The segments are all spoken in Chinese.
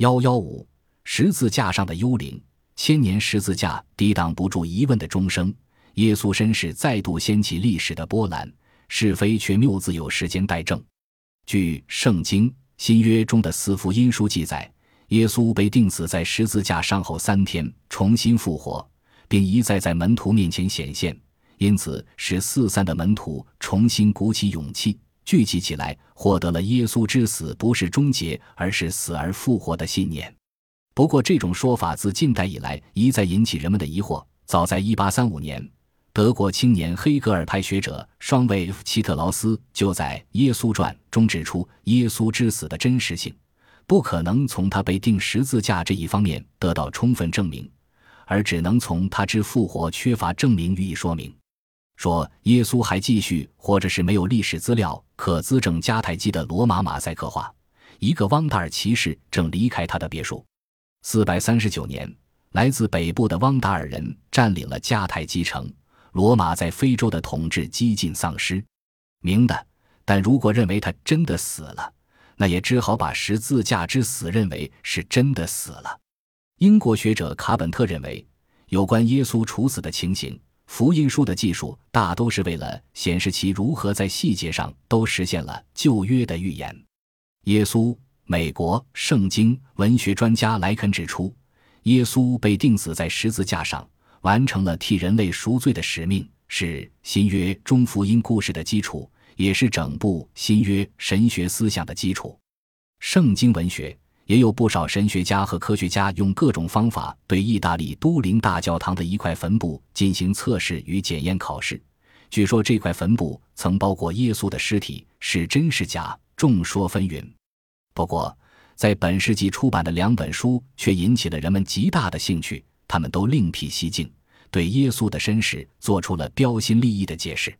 幺幺五，十字架上的幽灵，千年十字架抵挡不住疑问的钟声。耶稣身世再度掀起历史的波澜，是非却谬自有时间待证。据《圣经·新约》中的四福音书记载，耶稣被钉死在十字架上后三天，重新复活，并一再在门徒面前显现，因此使四散的门徒重新鼓起勇气，聚集起来，获得了耶稣之死不是终结，而是死而复活的信念。不过，这种说法自近代以来一再引起人们的疑惑。早在1835年。德国青年黑格尔派学者双维夫齐特劳斯就在《耶稣传》中指出，耶稣之死的真实性不可能从他被钉十字架这一方面得到充分证明，而只能从他之复活缺乏证明予以说明。说耶稣还继续或者是没有历史资料可资证迦太基的罗马马赛克画。一个汪达尔骑士正离开他的别墅。四百三十九年，来自北部的汪达尔人占领了迦太基城。罗马在非洲的统治几近丧失，明的。但如果认为他真的死了，那也只好把十字架之死认为是真的死了。英国学者卡本特认为，有关耶稣处死的情形，福音书的技术大都是为了显示其如何在细节上都实现了旧约的预言。耶稣，美国圣经文学专家莱肯指出，耶稣被钉死在十字架上。完成了替人类赎罪的使命，是新约中福音故事的基础，也是整部新约神学思想的基础。圣经文学也有不少神学家和科学家用各种方法对意大利都灵大教堂的一块坟墓进行测试与检验考试。据说这块坟墓曾包括耶稣的尸体，是真是假，众说纷纭。不过，在本世纪出版的两本书却引起了人们极大的兴趣。他们都另辟蹊径，对耶稣的身世做出了标新立异的解释。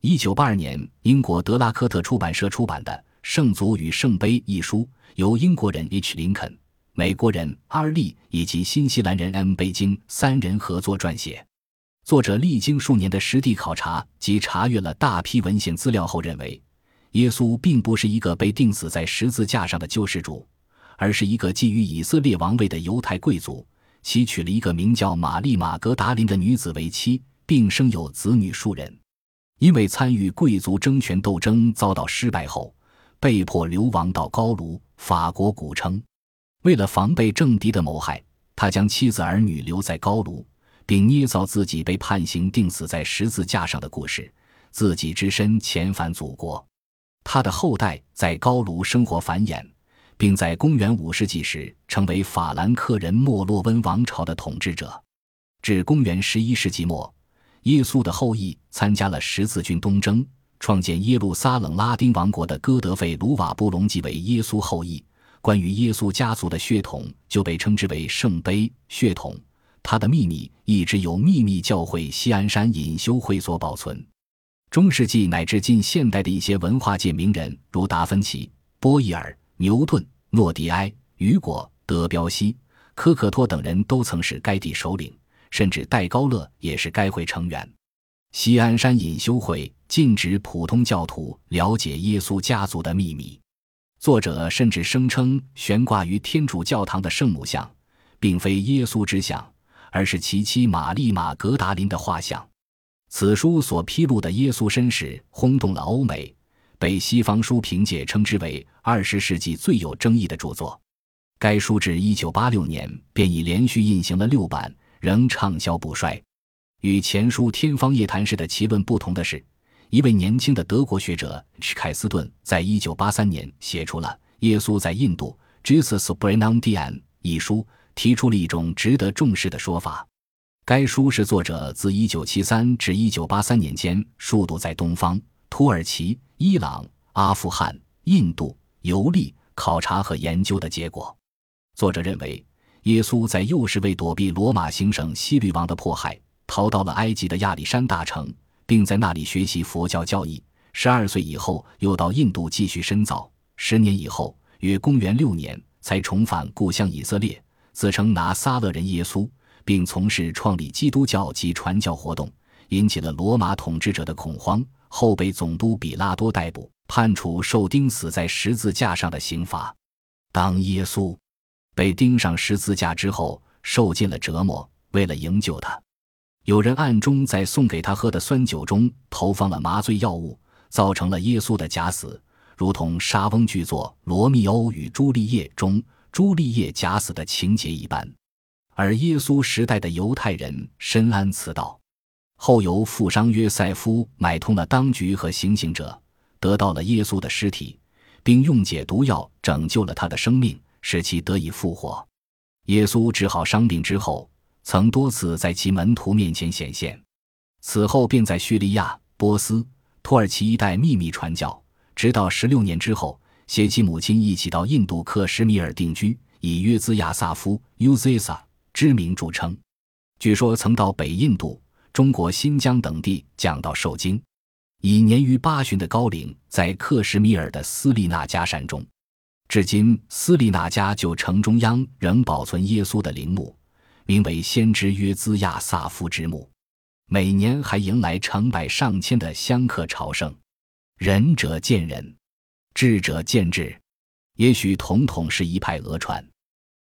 一九八二年，英国德拉科特出版社出版的《圣祖与圣杯》一书，由英国人 H. 林肯、美国人阿尔利以及新西兰人 M. 贝京三人合作撰写。作者历经数年的实地考察及查阅了大批文献资料后，认为耶稣并不是一个被钉死在十字架上的救世主，而是一个觊觎以色列王位的犹太贵族。其娶了一个名叫玛丽马格达林的女子为妻，并生有子女数人。因为参与贵族争权斗争遭到失败后，被迫流亡到高卢（法国古称）。为了防备政敌的谋害，他将妻子儿女留在高卢，并捏造自己被判刑钉死在十字架上的故事，自己只身遣返祖国。他的后代在高卢生活繁衍。并在公元五世纪时成为法兰克人莫洛温王朝的统治者。至公元十一世纪末，耶稣的后裔参加了十字军东征，创建耶路撒冷拉丁王国的哥德费卢瓦布隆即为耶稣后裔。关于耶稣家族的血统就被称之为圣杯血统。他的秘密一直由秘密教会西安山隐修会所保存。中世纪乃至近现代的一些文化界名人，如达芬奇、波义尔。牛顿、诺迪埃、雨果、德彪西、科克托等人都曾是该地首领，甚至戴高乐也是该会成员。西安山隐修会禁止普通教徒了解耶稣家族的秘密。作者甚至声称，悬挂于天主教堂的圣母像，并非耶稣之像，而是其妻玛丽玛格达林的画像。此书所披露的耶稣身世轰动了欧美。被西方书评界称之为二十世纪最有争议的著作。该书至一九八六年便已连续印行了六版，仍畅销不衰。与前书天方夜谭式的奇论不同的是，一位年轻的德国学者史凯斯顿在一九八三年写出了《耶稣在印度》（Jesus b r e n a n d i a n 一书，提出了一种值得重视的说法。该书是作者自一九七三至一九八三年间数度在东方、土耳其。伊朗、阿富汗、印度游历、考察和研究的结果。作者认为，耶稣在幼时为躲避罗马行省希律王的迫害，逃到了埃及的亚历山大城，并在那里学习佛教教义。十二岁以后，又到印度继续深造。十年以后，约公元六年，才重返故乡以色列，自称拿撒勒人耶稣，并从事创立基督教及传教活动，引起了罗马统治者的恐慌。后被总督比拉多逮捕，判处受钉死在十字架上的刑罚。当耶稣被钉上十字架之后，受尽了折磨。为了营救他，有人暗中在送给他喝的酸酒中投放了麻醉药物，造成了耶稣的假死，如同莎翁剧作《罗密欧与朱丽叶》中朱丽叶假死的情节一般。而耶稣时代的犹太人深谙此道，后由富商约塞夫买通了当局和行刑者，得到了耶稣的尸体，并用解毒药拯救了他的生命。使其得以复活。耶稣治好伤病之后，曾多次在其门徒面前显现。此后便在叙利亚、波斯、土耳其一带秘密传教，直到十六年之后，携其母亲一起到印度克什米尔定居，以约兹亚萨夫 （Uzesa） 之名著称。据说曾到北印度、中国新疆等地讲道受经。以年逾八旬的高龄，在克什米尔的斯利纳加山中。至今，斯利纳加旧城中央仍保存耶稣的陵墓，名为先知约兹亚萨夫之墓。每年还迎来成百上千的香客朝圣。仁者见仁，智者见智，也许统统是一派讹传。